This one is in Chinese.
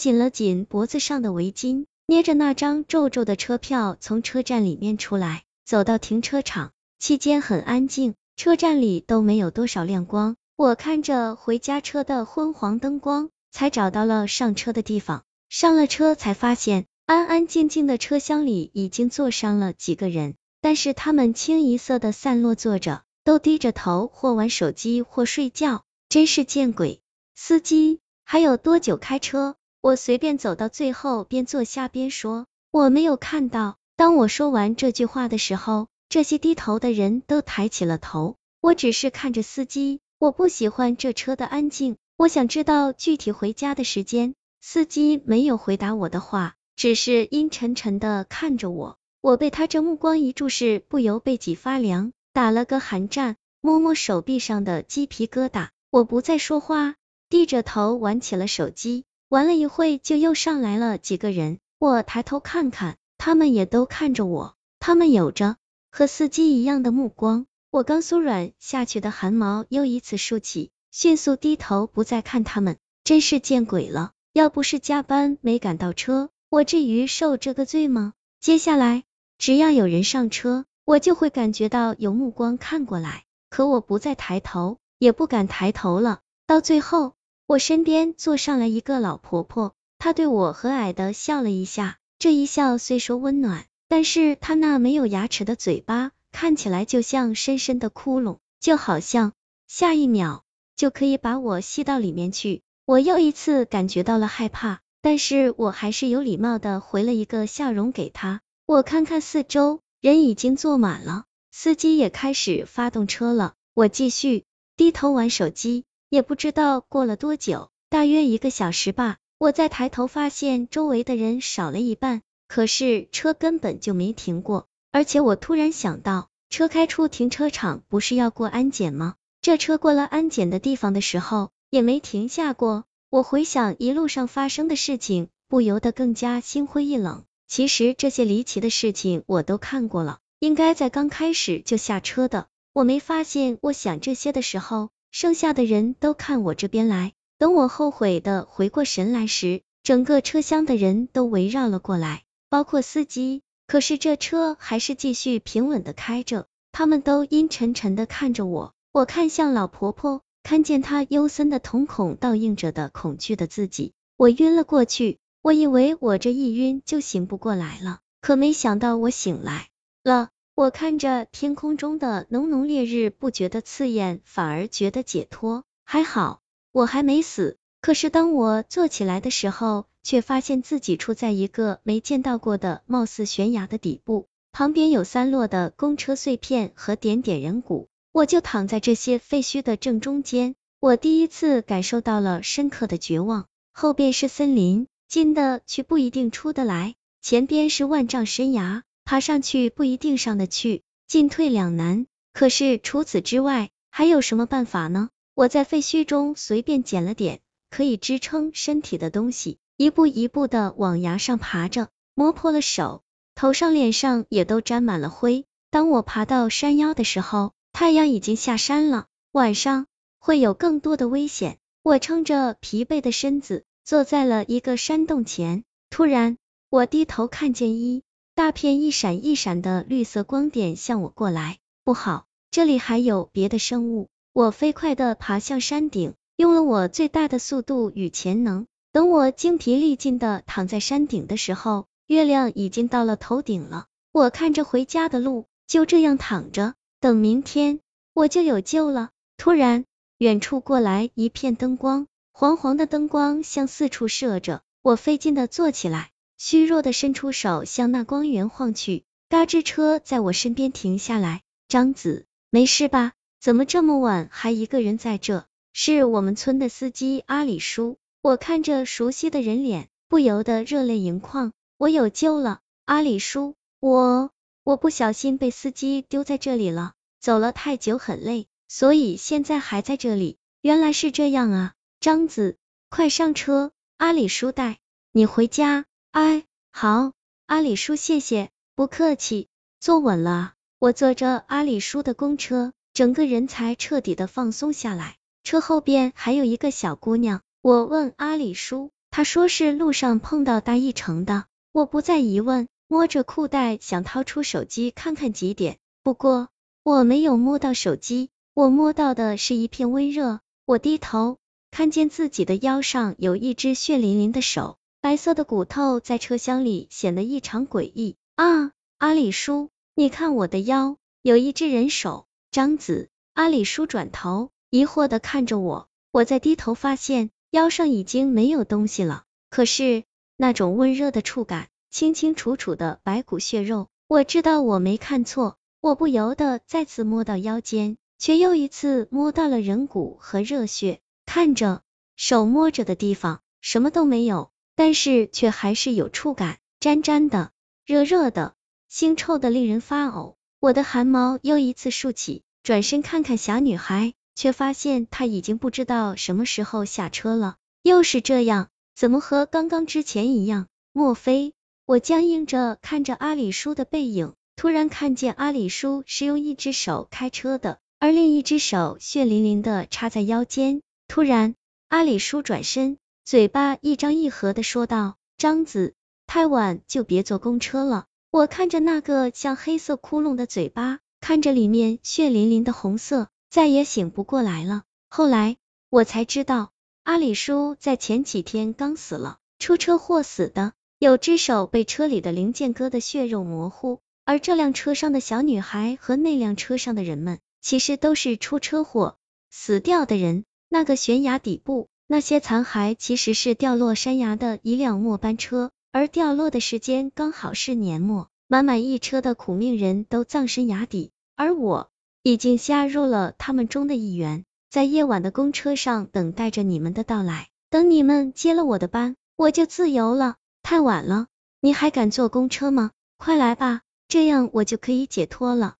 紧了紧脖子上的围巾，捏着那张皱皱的车票从车站里面出来，走到停车场。期间很安静，车站里都没有多少亮光。我看着回家车的昏黄灯光，才找到了上车的地方。上了车才发现，安安静静的车厢里已经坐上了几个人，但是他们清一色的散落坐着，都低着头或玩手机或睡觉，真是见鬼！司机还有多久开车？我随便走到最后，边坐下边说，我没有看到。当我说完这句话的时候，这些低头的人都抬起了头。我只是看着司机。我不喜欢这车的安静，我想知道具体回家的时间。司机没有回答我的话，只是阴沉沉的看着我。我被他这目光一注视，不由背脊发凉，打了个寒战，摸摸手臂上的鸡皮疙瘩。我不再说话，低着头玩起了手机。玩了一会，就又上来了几个人。我抬头看看，他们也都看着我，他们有着和司机一样的目光。我刚酥软下去的汗毛又一次竖起，迅速低头不再看他们，真是见鬼了！要不是加班没赶到车，我至于受这个罪吗？接下来只要有人上车，我就会感觉到有目光看过来，可我不再抬头，也不敢抬头了。到最后，我身边坐上来一个老婆婆，她对我和蔼的笑了一下，这一笑虽说温暖，但是她那没有牙齿的嘴巴。看起来就像深深的窟窿，就好像下一秒就可以把我吸到里面去。我又一次感觉到了害怕，但是我还是有礼貌的回了一个笑容给他。我看看四周，人已经坐满了，司机也开始发动车了。我继续低头玩手机，也不知道过了多久，大约一个小时吧。我再抬头发现周围的人少了一半，可是车根本就没停过。而且我突然想到，车开出停车场不是要过安检吗？这车过了安检的地方的时候，也没停下过。我回想一路上发生的事情，不由得更加心灰意冷。其实这些离奇的事情我都看过了，应该在刚开始就下车的。我没发现，我想这些的时候，剩下的人都看我这边来。等我后悔的回过神来时，整个车厢的人都围绕了过来，包括司机。可是这车还是继续平稳的开着，他们都阴沉沉的看着我。我看向老婆婆，看见她幽森的瞳孔倒映着的恐惧的自己，我晕了过去。我以为我这一晕就醒不过来了，可没想到我醒来了。我看着天空中的浓浓烈日，不觉得刺眼，反而觉得解脱。还好我还没死。可是当我坐起来的时候，却发现自己处在一个没见到过的貌似悬崖的底部，旁边有散落的公车碎片和点点人骨，我就躺在这些废墟的正中间。我第一次感受到了深刻的绝望。后边是森林，进的去不一定出得来；前边是万丈深崖，爬上去不一定上得去，进退两难。可是除此之外，还有什么办法呢？我在废墟中随便捡了点可以支撑身体的东西。一步一步的往崖上爬着，磨破了手，头上脸上也都沾满了灰。当我爬到山腰的时候，太阳已经下山了，晚上会有更多的危险。我撑着疲惫的身子，坐在了一个山洞前。突然，我低头看见一大片一闪一闪的绿色光点向我过来。不好，这里还有别的生物！我飞快的爬向山顶，用了我最大的速度与潜能。等我精疲力尽的躺在山顶的时候，月亮已经到了头顶了。我看着回家的路，就这样躺着，等明天我就有救了。突然，远处过来一片灯光，黄黄的灯光向四处射着。我费劲的坐起来，虚弱的伸出手向那光源晃去。嘎吱车在我身边停下来。张子，没事吧？怎么这么晚还一个人在这？是我们村的司机阿里叔。我看着熟悉的人脸，不由得热泪盈眶。我有救了，阿里叔，我我不小心被司机丢在这里了，走了太久很累，所以现在还在这里。原来是这样啊，张子，快上车，阿里叔带你回家。哎，好，阿里叔，谢谢，不客气。坐稳了，我坐着阿里叔的公车，整个人才彻底的放松下来。车后边还有一个小姑娘。我问阿里叔，他说是路上碰到大一成的。我不再疑问，摸着裤袋想掏出手机看看几点。不过我没有摸到手机，我摸到的是一片温热。我低头看见自己的腰上有一只血淋淋的手，白色的骨头在车厢里显得异常诡异。啊，阿里叔，你看我的腰，有一只人手。张子，阿里叔转头疑惑的看着我，我在低头发现腰上已经没有东西了，可是那种温热的触感，清清楚楚的白骨血肉，我知道我没看错。我不由得再次摸到腰间，却又一次摸到了人骨和热血。看着手摸着的地方，什么都没有，但是却还是有触感，粘粘的，热热的，腥臭的令人发呕。我的汗毛又一次竖起，转身看看小女孩，却发现她已经不知道什么时候下车了。又是这样，怎么和刚刚之前一样？莫非……我僵硬着看着阿里叔的背影。突然看见阿里叔是用一只手开车的，而另一只手血淋淋的插在腰间。突然，阿里叔转身，嘴巴一张一合的说道：“张子，太晚就别坐公车了。”我看着那个像黑色窟窿的嘴巴，看着里面血淋淋的红色，再也醒不过来了。后来我才知道，阿里叔在前几天刚死了，出车祸死的，有只手被车里的零件割的血肉模糊。而这辆车上的小女孩和那辆车上的人们，其实都是出车祸死掉的人。那个悬崖底部，那些残骸其实是掉落山崖的一辆末班车，而掉落的时间刚好是年末，满满一车的苦命人都葬身崖底，而我已经加入了他们中的一员，在夜晚的公车上等待着你们的到来。等你们接了我的班，我就自由了。太晚了，你还敢坐公车吗？快来吧！这样我就可以解脱了。